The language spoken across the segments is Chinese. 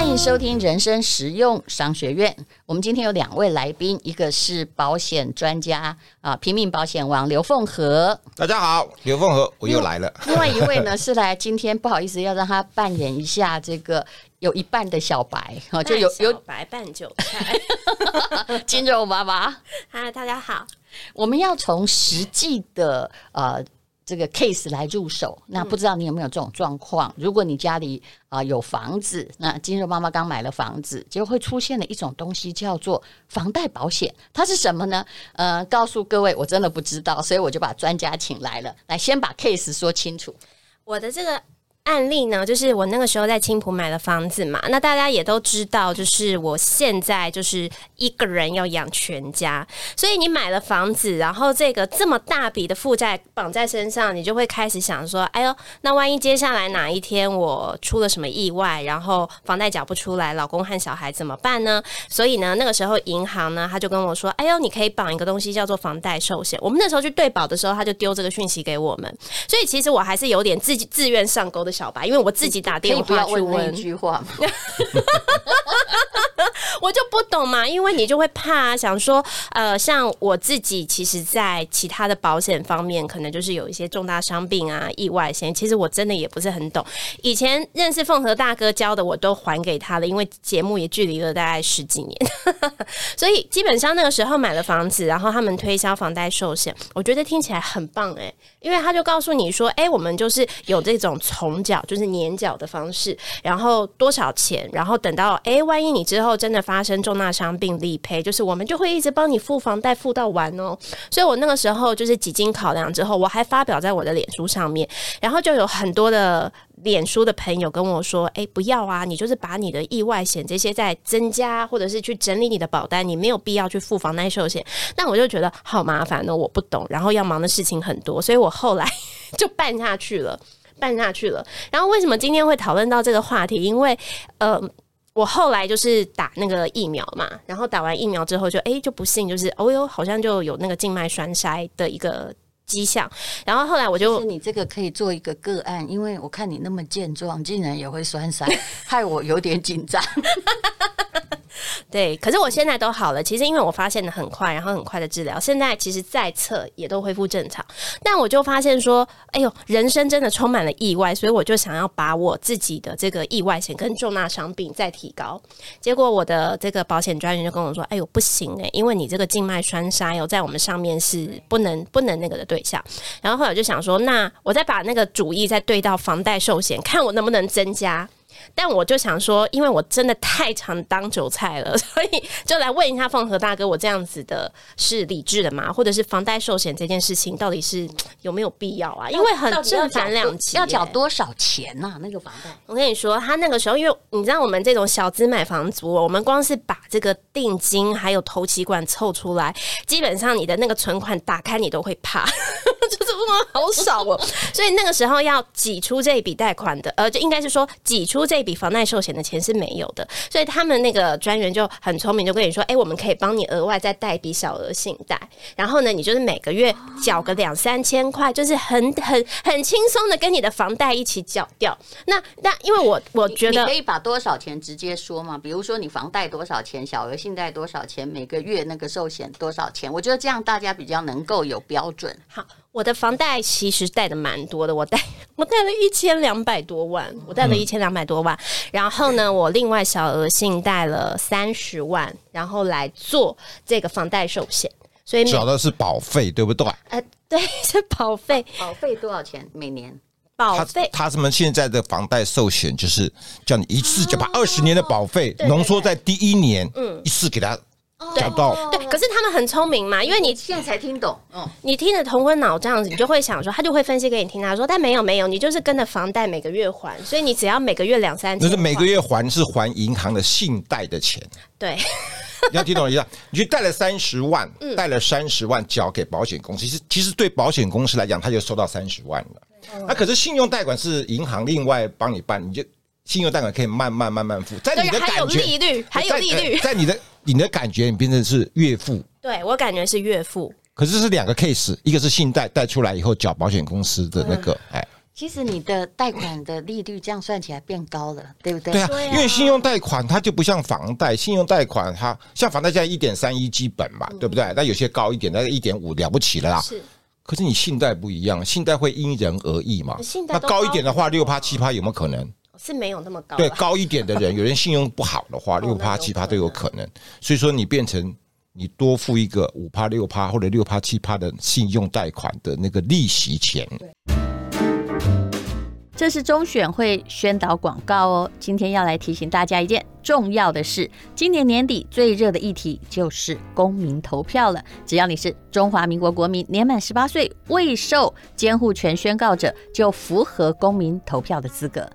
欢迎收听人生实用商学院。我们今天有两位来宾，一个是保险专家啊，平民保险王刘凤和。大家好，刘凤和，我又来了。另外 一位呢是来今天不好意思要让他扮演一下这个有一半的小白哈，就有有白半韭菜，金肉妈妈。嗨，大家好，我们要从实际的呃。这个 case 来入手，那不知道你有没有这种状况？嗯、如果你家里啊、呃、有房子，那金柔妈妈刚买了房子，结果会出现了一种东西叫做房贷保险，它是什么呢？呃，告诉各位，我真的不知道，所以我就把专家请来了，来先把 case 说清楚。我的这个。案例呢，就是我那个时候在青浦买了房子嘛，那大家也都知道，就是我现在就是一个人要养全家，所以你买了房子，然后这个这么大笔的负债绑在身上，你就会开始想说，哎呦，那万一接下来哪一天我出了什么意外，然后房贷缴不出来，老公和小孩怎么办呢？所以呢，那个时候银行呢，他就跟我说，哎呦，你可以绑一个东西叫做房贷寿险。我们那时候去对保的时候，他就丢这个讯息给我们，所以其实我还是有点自己自愿上钩的。小白，因为我自己打电话去问，问。一句话 我就不懂嘛，因为你就会怕，想说，呃，像我自己，其实，在其他的保险方面，可能就是有一些重大伤病啊、意外险，其实我真的也不是很懂。以前认识凤和大哥教的，我都还给他了，因为节目也距离了大概十几年，所以基本上那个时候买了房子，然后他们推销房贷寿险，我觉得听起来很棒哎、因为他就告诉你说，哎、我们就是有这种从缴，就是年缴的方式，然后多少钱，然后等到哎、万一你之后真的发生重大伤病理赔，就是我们就会一直帮你付房贷付到完哦。所以我那个时候就是几经考量之后，我还发表在我的脸书上面，然后就有很多的脸书的朋友跟我说：“哎，不要啊，你就是把你的意外险这些再增加，或者是去整理你的保单，你没有必要去付房贷寿险。”那我就觉得好麻烦呢，我不懂，然后要忙的事情很多，所以我后来就办下去了，办下去了。然后为什么今天会讨论到这个话题？因为呃。我后来就是打那个疫苗嘛，然后打完疫苗之后就哎、欸、就不幸就是哦哟好像就有那个静脉栓塞的一个迹象，然后后来我就你这个可以做一个个案，因为我看你那么健壮，竟然也会栓塞，害我有点紧张。对，可是我现在都好了。其实因为我发现的很快，然后很快的治疗，现在其实再测也都恢复正常。但我就发现说，哎呦，人生真的充满了意外，所以我就想要把我自己的这个意外险跟重大伤病再提高。结果我的这个保险专员就跟我说，哎呦，不行诶，因为你这个静脉栓塞哦，在我们上面是不能不能那个的对象。然后后来我就想说，那我再把那个主意再对到房贷寿险，看我能不能增加。但我就想说，因为我真的太常当韭菜了，所以就来问一下凤和大哥，我这样子的是理智的吗？或者是房贷寿险这件事情到底是有没有必要啊？因为很正反两极，要缴多少钱呐、啊？那个房贷，我跟你说，他那个时候，因为你知道我们这种小资买房族，我们光是把这个定金还有头期款凑出来，基本上你的那个存款打开你都会怕，就是哇好少哦。所以那个时候要挤出这一笔贷款的，呃，就应该是说挤出。这笔房贷寿险的钱是没有的，所以他们那个专员就很聪明，就跟你说：“哎、欸，我们可以帮你额外再贷一笔小额信贷，然后呢，你就是每个月缴个两三千块，就是很很很轻松的跟你的房贷一起缴掉。那那因为我我觉得你可以把多少钱直接说嘛，比如说你房贷多少钱，小额信贷多少钱，每个月那个寿险多少钱，我觉得这样大家比较能够有标准。好。我的房贷其实贷的蛮多的，我贷 我贷了一千两百多万，我贷了一千两百多万。然后呢，我另外小额信贷了三十万，然后来做这个房贷寿险。所以缴的是保费，对不对？呃，对，是保费。保费多少钱？每年？保费？他什么现在的房贷寿险就是叫你一次就把二十年的保费浓缩在第一年，嗯，一次给他。找到。对，可是他们很聪明嘛，因为你现在才听懂，嗯，你听得头昏脑胀，你就会想说，他就会分析给你听。他说，但没有没有，你就是跟着房贷每个月还，所以你只要每个月两三千，就是每个月还是还银行的信贷的钱。对，你要听懂一下，你去贷了三十万，贷了三十万交给保险公司，其实其实对保险公司来讲，他就收到三十万了。那可是信用贷款是银行另外帮你办，你就信用贷款可以慢慢慢慢付，在你的对，还有，利率，还有利率。在，在你的你的感觉，你变成是月付。对我感觉是月付。可是是两个 case，一个是信贷贷出来以后缴保险公司的那个，哎，其实你的贷款的利率这样算起来变高了，对不对？对啊因为信用贷款它就不像房贷，信用贷款它像房贷现在一点三一基本嘛，对不对？但有些高一点，那个一点五了不起了啦。是，可是你信贷不一样，信贷会因人而异嘛信。贷那高一点的话，六趴七趴有没有可能？是没有那么高啦。对，高一点的人，有人信用不好的话，六趴七趴都有可能。所以说你变成你多付一个五趴六趴或者六趴七趴的信用贷款的那个利息钱。这是中选会宣导广告哦。今天要来提醒大家一件重要的事：今年年底最热的议题就是公民投票了。只要你是中华民国国民，年满十八岁，未受监护权宣告者，就符合公民投票的资格。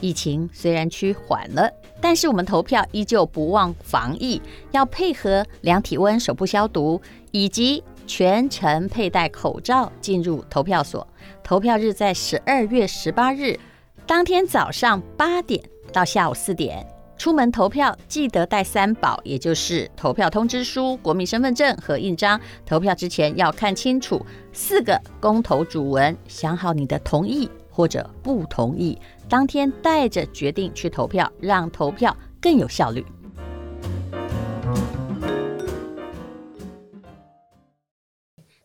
疫情虽然趋缓了，但是我们投票依旧不忘防疫，要配合量体温、手部消毒，以及全程佩戴口罩进入投票所。投票日在十二月十八日，当天早上八点到下午四点。出门投票记得带三宝，也就是投票通知书、国民身份证和印章。投票之前要看清楚四个公投主文，想好你的同意或者不同意。当天带着决定去投票，让投票更有效率。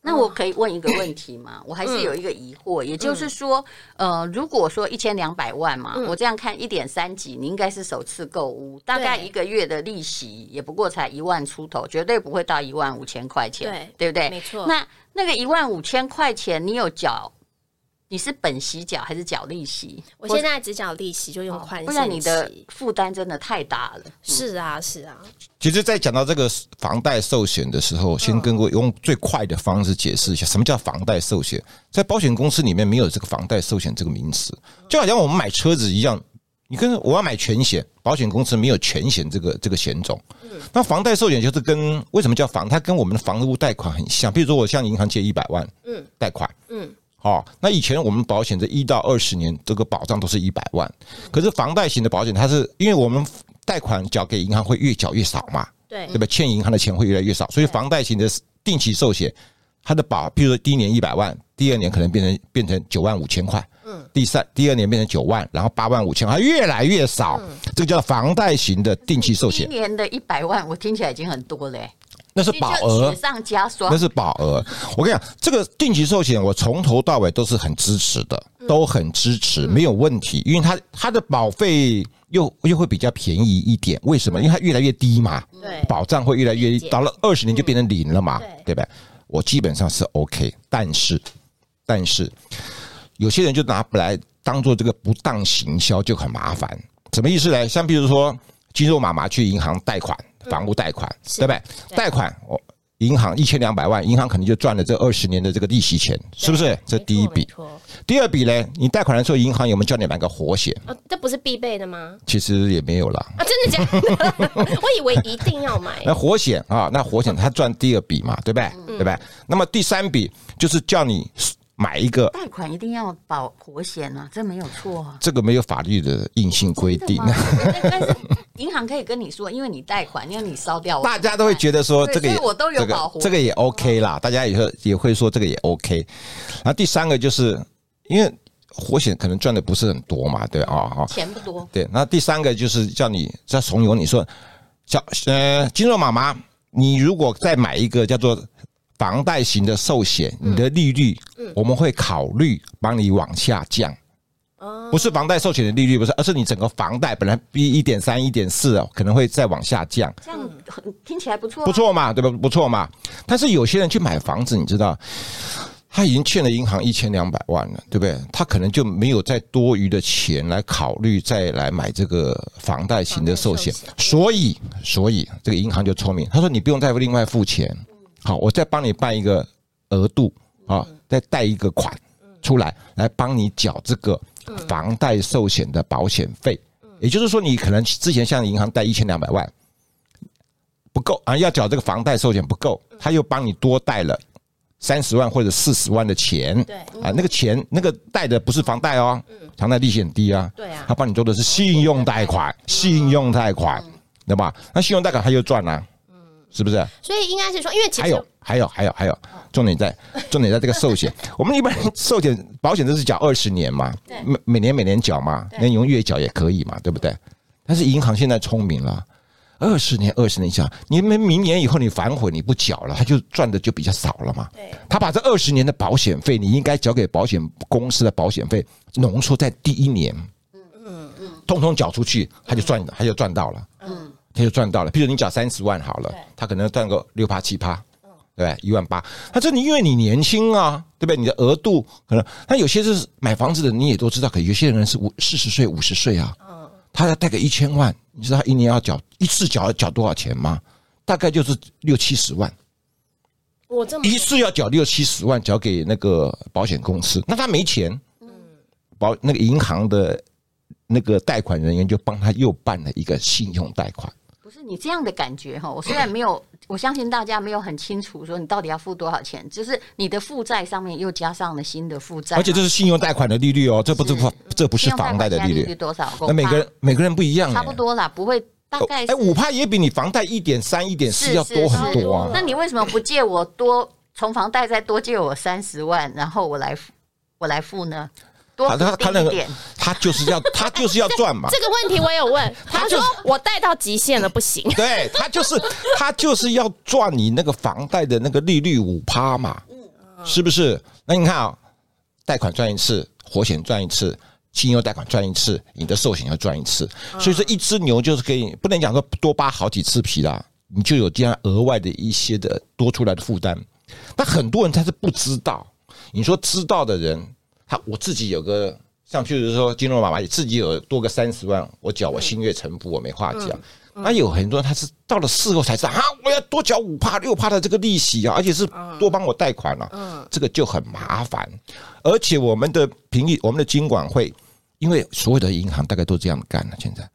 那我可以问一个问题吗？我还是有一个疑惑，也就是说，呃，如果说一千两百万嘛，我这样看一点三几，你应该是首次购屋，大概一个月的利息也不过才一万出头，绝对不会到一万五千块钱，对，对不对？没错。那那个一万五千块钱，你有缴？你是本息缴还是缴利息？我现在只缴利息，就用宽限期，不然你的负担真的太大了。是啊，是啊。其实，在讲到这个房贷寿险的时候，先跟我用最快的方式解释一下，什么叫房贷寿险？在保险公司里面没有这个房贷寿险这个名词，就好像我们买车子一样，你跟我要买全险，保险公司没有全险这个这个险种。那房贷寿险就是跟为什么叫房？它跟我们的房屋贷款很像。比如说，我向银行借一百万，嗯，贷款，嗯。哦，那以前我们保险这一到二十年，这个保障都是一百万。可是房贷型的保险，它是因为我们贷款缴给银行会越缴越少嘛，对对吧？欠银行的钱会越来越少，所以房贷型的定期寿险，它的保，比如说第一年一百万，第二年可能变成变成九万五千块，嗯，第三第二年变成九万，然后八万五千，它越来越少，这个叫房贷型的定期寿险。一年的一百万，我听起来已经很多了。那是保额，雪上加霜。那是保额。我跟你讲，这个定期寿险，我从头到尾都是很支持的，都很支持，没有问题。因为它它的保费又又会比较便宜一点。为什么？因为它越来越低嘛，对，保障会越来越低，到了二十年就变成零了嘛，对不对？我基本上是 OK，但是但是有些人就拿来当做这个不当行销，就很麻烦。什么意思呢？像比如说，肌肉妈妈去银行贷款。房屋贷款，对不对？贷款，我银行一千两百万，银行肯定就赚了这二十年的这个利息钱，是不是？这第一笔。第二笔呢？你贷款的时候，银行有没有叫你买个活险？啊，这不是必备的吗？其实也没有啦。啊，真的假的？我以为一定要买。那活险啊，那活险它赚第二笔嘛，对不对？对不对？那么第三笔就是叫你。买一个贷款一定要保活险啊，这没有错啊。这个没有法律的硬性规定。但是银行可以跟你说，因为你贷款，因为你烧掉，大家都会觉得说这个也我都有保护，这个也 OK 啦。大家也会也会说这个也 OK。然后第三个就是因为活险可能赚的不是很多嘛，对啊，钱不多。对，那第三个就是叫你再怂恿你说，叫呃金肉妈妈，你如果再买一个叫做。房贷型的寿险，你的利率我们会考虑帮你往下降。不是房贷寿险的利率不是，而是你整个房贷本来比一点三、一点四哦，可能会再往下降。这样听起来不错，不错嘛，对吧？不错嘛。但是有些人去买房子，你知道，他已经欠了银行一千两百万了，对不对？他可能就没有再多余的钱来考虑再来买这个房贷型的寿险。所以，所以这个银行就聪明，他说你不用再另外付钱。好，我再帮你办一个额度啊，再贷一个款出来，来帮你缴这个房贷寿险的保险费。也就是说，你可能之前向银行贷一千两百万不够啊，要缴这个房贷寿险不够，他又帮你多贷了三十万或者四十万的钱，对啊，那个钱那个贷的不是房贷哦，房贷利息很低啊，对啊他帮你做的是信用贷款，信用贷款，对吧？那信用贷款他又赚了，是不是？所以应该是说，因为还有还有还有还有，重点在重点在这个寿险，我们一般寿险保险都是缴二十年嘛，每每年每年缴嘛，那你用月缴也可以嘛，对不对？但是银行现在聪明了。二十年，二十年下，你们明年以后你反悔，你不缴了，他就赚的就比较少了嘛。对，他把这二十年的保险费，你应该交给保险公司的保险费，浓缩在第一年，嗯嗯嗯，通通缴出去，他就赚，他就赚到了，嗯，他就赚到了。譬如你缴三十万好了，他可能赚个六趴七趴，对，一万八。他这你因为你年轻啊，对不对？你的额度可能，那有些是买房子的，你也都知道，可有些人是五四十岁、五十岁啊。他要贷个一千万，你知道他一年要缴一次缴要缴多少钱吗？大概就是六七十万。我这么一次要缴六七十万，缴给那个保险公司，那他没钱，嗯保那个银行的那个贷款人员就帮他又办了一个信用贷款。你这样的感觉哈，我虽然没有，我相信大家没有很清楚说你到底要付多少钱，就是你的负债上面又加上了新的负债，而且这是信用贷款的利率哦，这不是是这不是房贷的利率，多少？那每个人每个人不一样，差不多啦，不会大概哎五趴也比你房贷一点三一点四要多很多啊。那你为什么不借我多从房贷再多借我三十万，然后我来付我来付呢？多他他他那个他就是要他就是要赚嘛。这个问题我有问，他说我贷到极限了不行。对他就是他就是要赚你那个房贷的那个利率五趴嘛，是不是？那你看啊，贷款赚一次，活险赚一次，信用贷款赚一次，你的寿险要赚一次，所以说一只牛就是可以不能讲说多扒好几次皮啦，你就有这样额外的一些的多出来的负担。那很多人他是不知道，你说知道的人。他我自己有个像，譬如说金融妈妈自己有多个三十万，我缴我心悦诚服，我没话讲。那有很多人他是到了事后才知道啊，我要多缴五趴六趴的这个利息啊，而且是多帮我贷款了，这个就很麻烦。而且我们的评议，我们的金管会，因为所有的银行大概都这样干了。现在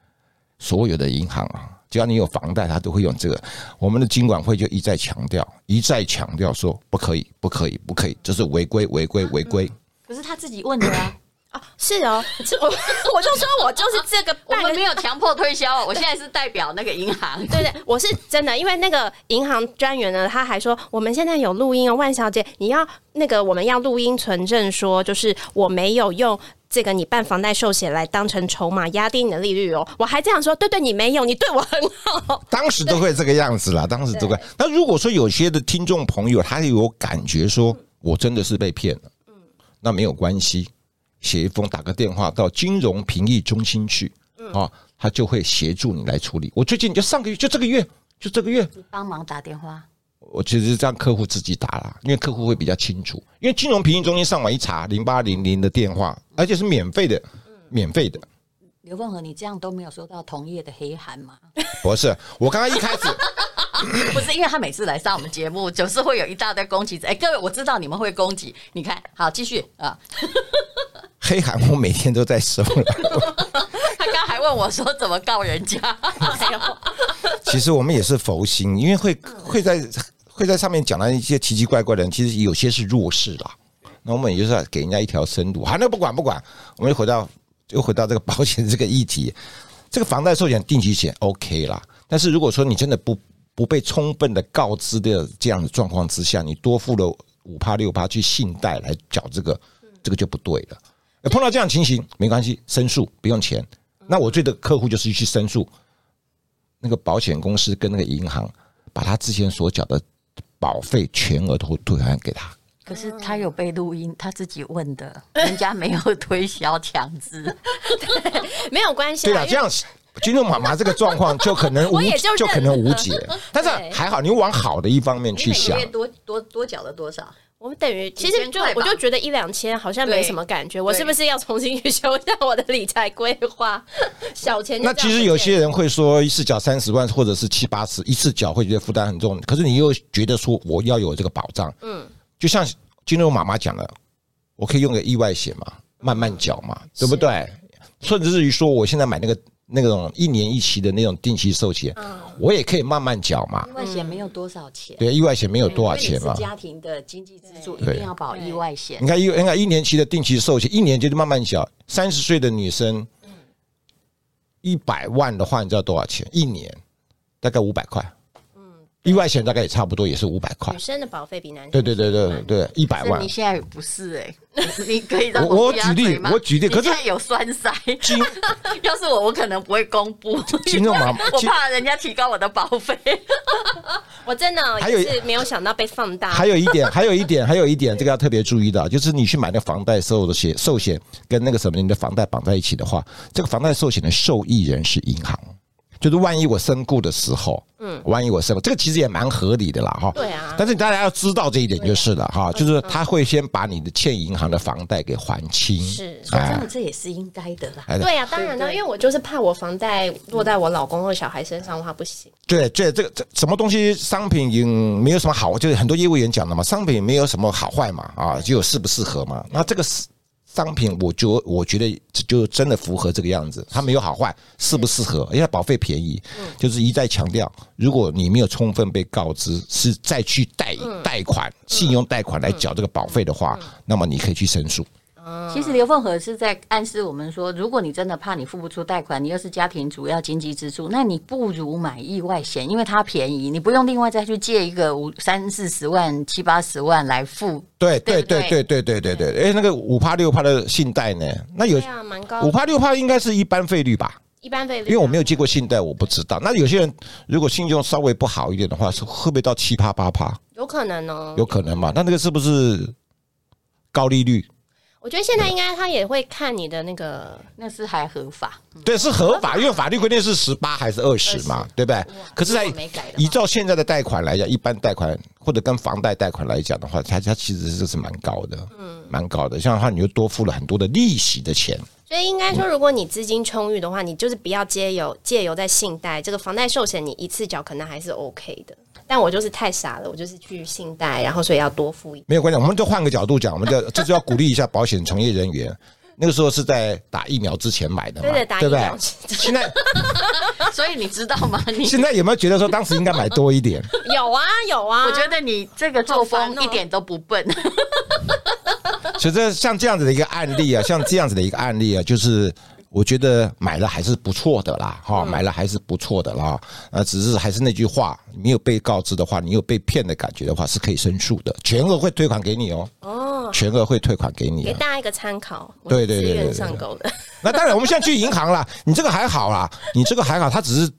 所有的银行啊，只要你有房贷，他都会用这个。我们的金管会就一再强调，一再强调说不可以，不可以，不可以，这是违规，违规，违规。可是他自己问的啊，啊，是哦，我 我就说我就是这个，我们没有强迫推销，我现在是代表那个银行，对对，我是真的，因为那个银行专员呢，他还说我们现在有录音哦，万小姐，你要那个我们要录音存证，说就是我没有用这个你办房贷寿险来当成筹码压低你的利率哦，我还这样说，对对，你没有，你对我很好，当时都会这个样子啦，当时都会。那如果说有些的听众朋友他有感觉说我真的是被骗了。那没有关系，写一封打个电话到金融评议中心去，啊，他就会协助你来处理。我最近就上个月，就这个月，就这个月，帮忙打电话。我其实让客户自己打了，因为客户会比较清楚。因为金融评议中心上网一查，零八零零的电话，而且是免费的，免费的。刘凤和，你这样都没有收到同业的黑函吗？不是，我刚刚一开始 不是，因为他每次来上我们节目，总是会有一大堆攻击。哎，各位，我知道你们会攻击，你看好继续啊。黑函我每天都在收了。他刚还问我说怎么告人家？其实我们也是佛心，因为会会在会在上面讲到一些奇奇怪怪的人，其实有些是弱势啦。那我们也就是要给人家一条生路。好，那不管不管，我们又回到又回到这个保险这个议题。这个房贷寿险定期险 OK 啦，但是如果说你真的不不被充分的告知的这样的状况之下，你多付了五趴六趴去信贷来缴这个，这个就不对了。碰到这样情形没关系，申诉不用钱。那我对的客户就是去申诉，那个保险公司跟那个银行把他之前所缴的保费全额都退还给他。可是他有被录音，他自己问的，人家没有推销强制，对，没有关系。对啊，这样金融妈妈这个状况就可能无 就，就可能无解。但是还好，你往好的一方面去想。多多多缴了多少？我们等于其实就我就觉得一两千好像没什么感觉。我是不是要重新去修一下我的理财规划？小钱那其实有些人会说，一次缴三十万或者是七八十，一次缴会觉得负担很重。可是你又觉得说我要有这个保障，嗯。就像金融妈妈讲的，我可以用个意外险嘛，慢慢缴嘛，对不对？甚至于说，我现在买那个那种一年一期的那种定期寿险，我也可以慢慢缴嘛。意外险没有多少钱，对，意外险没有多少钱嘛。家庭的经济支柱一定要保意外险。你看，一你看一年期的定期寿险，一年就是慢慢缴。三十岁的女生，一百万的话，你知道多少钱？一年大概五百块。意外险大概也差不多，也是五百块。女生的保费比男生对对对对对，一百万。你现在不是哎，你可以让我我举例，我举例，可是有栓塞。要是我，我可能不会公布。听众吗？我怕人家提高我的保费。我真的还有是没有想到被放大。还有一点，还有一点，还有一点，这个要特别注意到，就是你去买那个房贷所有的险寿险，跟那个什么你的房贷绑在一起的话，这个房贷寿险的受益人是银行。就是万一我身故的时候，嗯，万一我身故，这个其实也蛮合理的啦，哈。对啊。但是大家要知道这一点就是了，哈，就是他会先把你的欠银行的房贷给还清。是，真的这也是应该的啦。对啊，当然了，因为我就是怕我房贷落在我老公或小孩身上的话不行。对，对，这个这什么东西商品也没有什么好，就是很多业务员讲的嘛，商品没有什么好坏嘛，啊，只有适不适合嘛。那这个是。商品，我就我觉得就真的符合这个样子，它没有好坏，适不适合？因为保费便宜，就是一再强调，如果你没有充分被告知是再去贷贷款、信用贷款来缴这个保费的话，那么你可以去申诉。其实刘凤和是在暗示我们说，如果你真的怕你付不出贷款，你又是家庭主要经济支柱，那你不如买意外险，因为它便宜，你不用另外再去借一个五三四十万、七八十万来付。对对对对对对对对，哎，那个五趴六趴的信贷呢？那有，五趴六趴应该是一般费率吧？一般费率，因为我没有借过信贷，我不知道。那有些人如果信用稍微不好一点的话，是会不会到七趴八趴？有可能哦，有可能嘛？那那个是不是高利率？我觉得现在应该他也会看你的那个，那是还合法，对，是合法，因为法律规定是十八还是二十嘛，对不对？可是，在依照现在的贷款来讲，一般贷款或者跟房贷贷款来讲的话，它它其实是是蛮高的，嗯，蛮高的。像的话，你就多付了很多的利息的钱。所以应该说，如果你资金充裕的话，你就是不要借由借由在信贷这个房贷寿险，你一次缴可能还是 OK 的。但我就是太傻了，我就是去信贷，然后所以要多付一点。没有关系，我们就换个角度讲，我们就这 就要鼓励一下保险从业人员。那个时候是在打疫苗之前买的嘛，对，对不对？现在，所以你知道吗？你现在有没有觉得说当时应该买多一点？有啊，有啊。我觉得你这个作风一点都不笨。所以这像这样子的一个案例啊，像这样子的一个案例啊，就是。我觉得买了还是不错的啦，哈，买了还是不错的啦。啊，只是还是那句话，没有被告知的话，你有被骗的感觉的话，是可以申诉的，全额会退款给你哦。哦，全额会退款给你，给大家一个参考。对对对对，上钩的。那当然，我们现在去银行啦，你这个还好啦，你这个还好，他只是。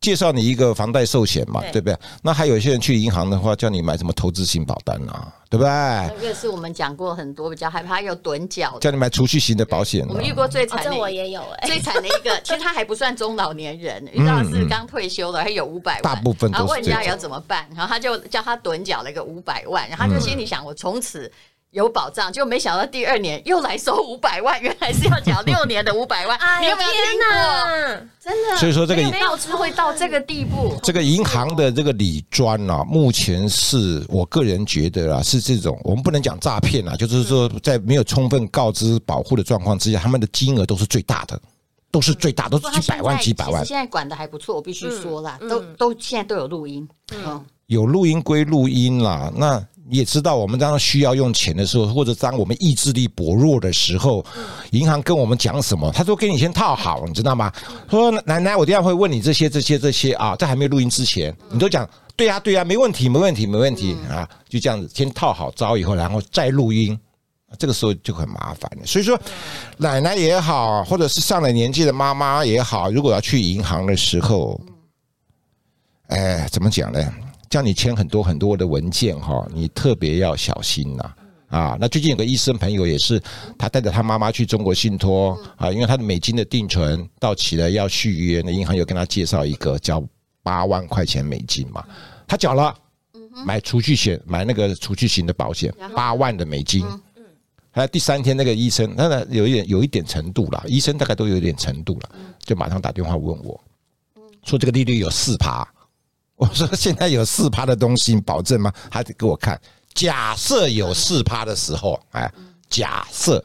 介绍你一个房贷寿险嘛，对不对？那还有一些人去银行的话，叫你买什么投资型保单啊，对不对？这个是我们讲过很多，比较害怕有趸缴，叫你买储蓄型的保险。我们遇过最惨的，我也有哎，最惨的一个，其实他还不算中老年人，遇到是刚退休的，还有五百万，大部分都是。然后问人家要怎么办，然后他就叫他趸缴了一个五百万，然后他就心里想，我从此。有保障，就没想到第二年又来收五百万，原来是要缴六年的五百万。你有没有听过？真的，所以说这个告知会到这个地步。这个银行的这个理专啊，目前是我个人觉得啊，是这种我们不能讲诈骗啊，就是说在没有充分告知保护的状况之下，他们的金额都是最大的，都是最大，都是几百万、几百万。现在管的还不错，我必须说啦，都都现在都有录音。嗯，有录音归录音啦，那。你也知道，我们当需要用钱的时候，或者当我们意志力薄弱的时候，银行跟我们讲什么，他说给你先套好，你知道吗？说奶奶，我等下会问你这些、这些、这些啊，在还没有录音之前，你都讲对呀、对呀，没问题、没问题、没问题啊，就这样子先套好招以后，然后再录音，这个时候就很麻烦了。所以说，奶奶也好，或者是上了年纪的妈妈也好，如果要去银行的时候，哎，怎么讲呢？叫你签很多很多的文件哈，你特别要小心呐啊！那最近有个医生朋友也是，他带着他妈妈去中国信托啊，因为他的美金的定存到期了要续约，那银行有跟他介绍一个交八万块钱美金嘛，他缴了，买储蓄险，买那个储蓄型的保险，八万的美金。还有第三天那个医生，那有一点有一点程度了，医生大概都有一点程度了，就马上打电话问我，说这个利率有四趴。我说现在有四趴的东西保证吗？他得给我看。假设有四趴的时候，哎，假设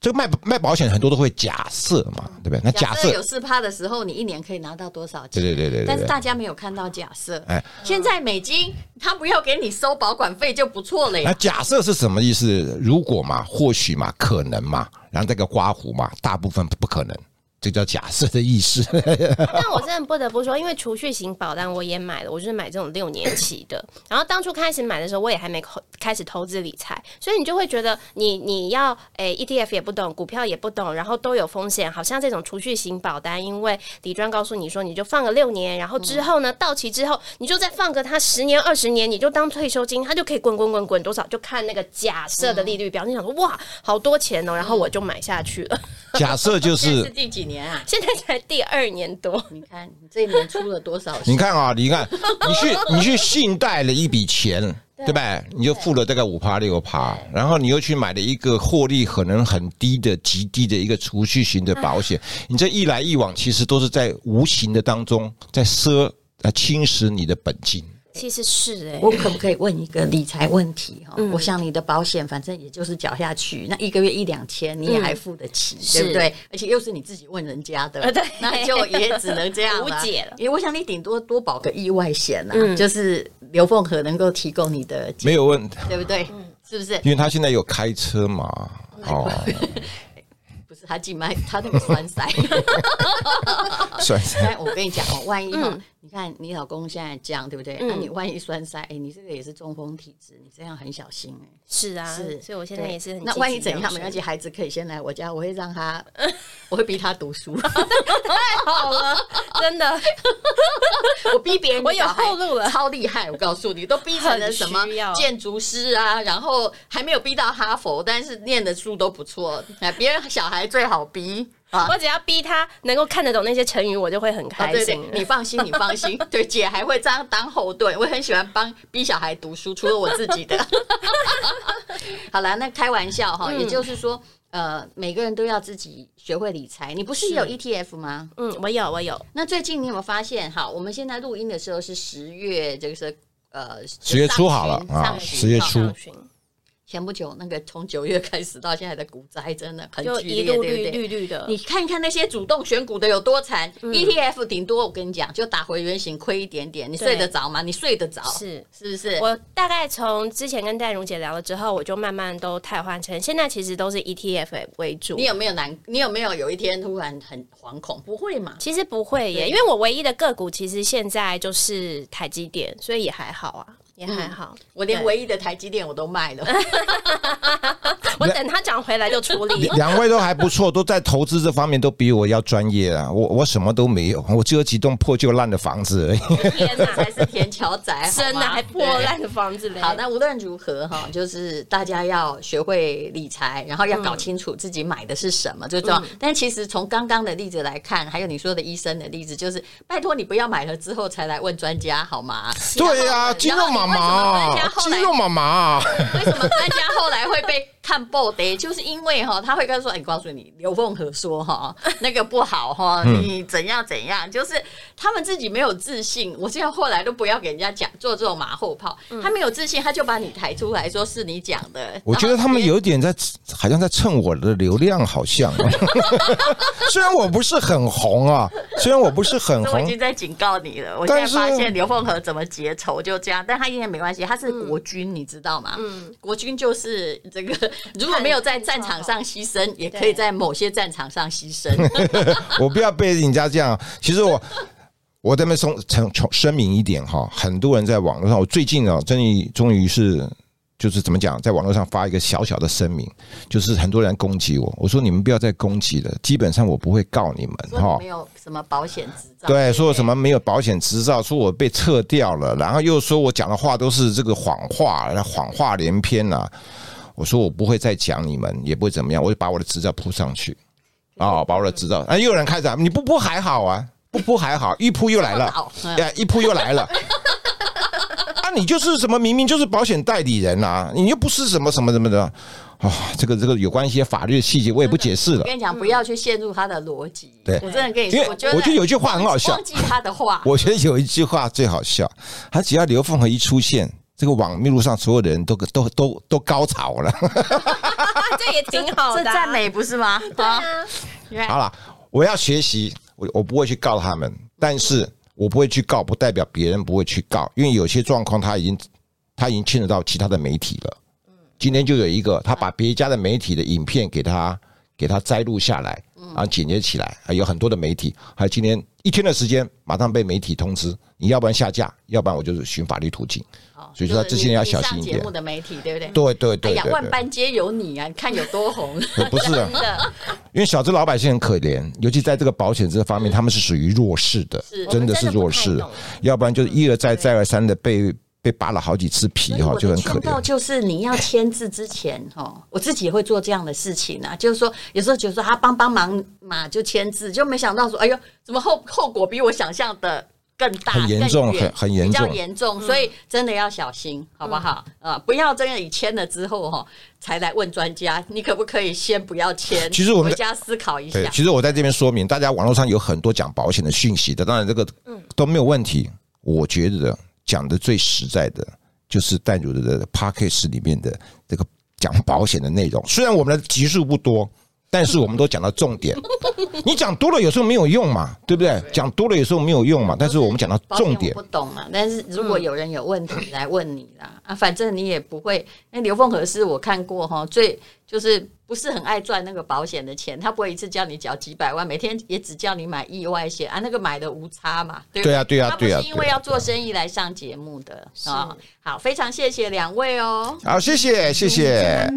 这个卖卖保险很多都会假设嘛，对不对？那假设有四趴的时候，你一年可以拿到多少钱？对对对对，对。但是大家没有看到假设。哎，现在美金他不要给你收保管费就不错了呀。那假设是什么意思？如果嘛，或许嘛，可能嘛，然后这个刮胡嘛，大部分不可能。这叫假设的意思。但我真的不得不说，因为储蓄型保单我也买了，我就是买这种六年期的。然后当初开始买的时候，我也还没开始投资理财，所以你就会觉得你你要诶、欸、ETF 也不懂，股票也不懂，然后都有风险。好像这种储蓄型保单，因为李专告诉你说，你就放个六年，然后之后呢，到期之后你就再放个它十年二十年，你就当退休金，它就可以滚滚滚滚多少，就看那个假设的利率表。你想说哇，好多钱哦，然后我就买下去了。假设就是 是第几年啊？现在才第二年多。你看你这一年出了多少？你看啊，你看你去你去信贷了一笔钱，对吧？你就付了大概五趴六趴，然后你又去买了一个获利可能很低的极低的一个储蓄型的保险，你这一来一往，其实都是在无形的当中在奢来侵蚀你的本金。其实是哎、欸，我可不可以问一个理财问题哈？我想你的保险反正也就是缴下去，那一个月一两千你也还付得起，对不对？而且又是你自己问人家的，对，那就也只能这样 无解了。因为我想你顶多多保个意外险啊，就是刘凤和能够提供你的没有问题，对不对？是不是？因为他现在有开车嘛，哦。不是他静脉，他那个栓塞，栓塞。我跟你讲哦，万一哈，你看你老公现在这样，对不对？那你万一栓塞，哎，你这个也是中风体质，你这样很小心哎。是啊，是，所以我现在也是很。那万一怎样？没关系，孩子可以先来我家，我会让他，我会逼他读书。太好了，真的，我逼别人，我有后路了，超厉害！我告诉你，都逼成了什么建筑师啊，然后还没有逼到哈佛，但是念的书都不错。哎，别人小孩。最好逼啊！我只要逼他能够看得懂那些成语，我就会很开心。对对，你放心，你放心。对，姐还会这样当后盾。我很喜欢帮逼小孩读书，除了我自己的。好了，那开玩笑哈，也就是说，呃，每个人都要自己学会理财。你不是也有 ETF 吗？嗯，我有，我有。那最近你有没有发现？好，我们现在录音的时候是十月，这个是呃十月初好了啊，十月初。前不久，那个从九月开始到现在的股灾真的很剧烈，绿绿绿的。你看看那些主动选股的有多惨，ETF 顶多我跟你讲，就打回原形，亏一点点。你睡得着吗？你睡得着？是是不是？我大概从之前跟戴蓉姐聊了之后，我就慢慢都太换成现在其实都是 ETF 为主。你有没有难？你有没有有一天突然很惶恐？不会嘛？其实不会耶，因为我唯一的个股其实现在就是台积电，所以也还好啊。也还好，嗯、我连唯一的台积电我都卖了。我等他讲回来就处理。两位都还不错，都在投资这方面都比我要专业啊。我我什么都没有，我只有几栋破旧烂的房子而已。天哪，才是田桥宅，真的还破烂的房子嘞。好，那无论如何哈，就是大家要学会理财，然后要搞清楚自己买的是什么最重要。嗯、但其实从刚刚的例子来看，还有你说的医生的例子，就是拜托你不要买了之后才来问专家好吗？对呀、啊，肌肉妈妈，肌肉妈妈，为什么专家后来会被？看报的，就是因为哈，他会跟他说：“哎，告诉你，刘凤和说哈，那个不好哈，你怎样怎样，就是他们自己没有自信。我现在后来都不要给人家讲做这种马后炮，他没有自信，他就把你抬出来说是你讲的。我觉得他们有一点在，好像在蹭我的流量，好像。虽然我不是很红啊，虽然我不是很红，我已经在警告你了。我现在发现刘凤和怎么结仇就这样，但他应该没关系，他是国军，你知道吗？嗯，国军就是这个。如果没有在战场上牺牲，也可以在某些战场上牺牲。我不要被人家这样。其实我我这边从从声明一点哈，很多人在网络上，我最近啊，终于终于是就是怎么讲，在网络上发一个小小的声明，就是很多人攻击我，我说你们不要再攻击了，基本上我不会告你们哈。没有什么保险执照，对，说什么没有保险执照，说我被撤掉了，然后又说我讲的话都是这个谎话，谎话连篇呐。我说我不会再讲你们，也不会怎么样，我就把我的执照铺上去，啊，把我的执照，啊，又有人开始，你不铺还好啊，不铺还好，一铺又来了，哎，一铺又来了，啊，你就是什么，明明就是保险代理人啊，你又不是什么什么什么的，啊，这个这个有关一些法律的细节，我也不解释了。我跟你讲，不要去陷入他的逻辑。对，我真的跟你说，我觉得我觉得有一句话很好笑，忘记他的话。我觉得有一句话最好笑，他只要刘凤和一出现。这个网络上所有的人都都都都高潮了，这也挺好的、这赞美不是吗？对啊，好了，我要学习，我我不会去告他们，但是我不会去告，不代表别人不会去告，因为有些状况他已经他已经牵扯到其他的媒体了。今天就有一个，他把别家的媒体的影片给他给他摘录下来，然后剪接起来，还有很多的媒体，还有今天一天的时间，马上被媒体通知，你要不然下架，要不然我就是寻法律途径。所以说他这些人要小心一点。节目的媒体对不对？对对对。哎呀，万般皆有你啊！你看有多红。不是的，因为小资老百姓很可怜，尤其在这个保险这方面，他们是属于弱势的，真的是弱势。要不然就是一而再再而三的被被扒了好几次皮哈，就很可怜。就是你要签字之前哈，我自己也会做这样的事情啊，就是说有时候觉得说他帮帮忙嘛，就签字，就没想到说哎呦，怎么后后果比我想象的。更大、很严重、很很严重、比较严重，所以真的要小心，好不好？啊，不要真的你签了之后哈，才来问专家，你可不可以先不要签？其实我们回家思考一下。其实我在这边说明，大家网络上有很多讲保险的讯息的，当然这个都没有问题。我觉得讲的最实在的就是淡如的 Podcast 里面的这个讲保险的内容，虽然我们的集数不多。但是我们都讲到重点，你讲多了有时候没有用嘛，对不对？讲多了有时候没有用嘛。但是我们讲到重点，不懂嘛。但是如果有人有问题来问你啦，啊，反正你也不会。那刘凤和是我看过哈，最就是不是很爱赚那个保险的钱，他不会一次叫你缴几百万，每天也只叫你买意外险啊，那个买的无差嘛。对啊，对啊，对啊。他不是因为要做生意来上节目的啊。好，非常谢谢两位哦。好，谢谢，谢谢。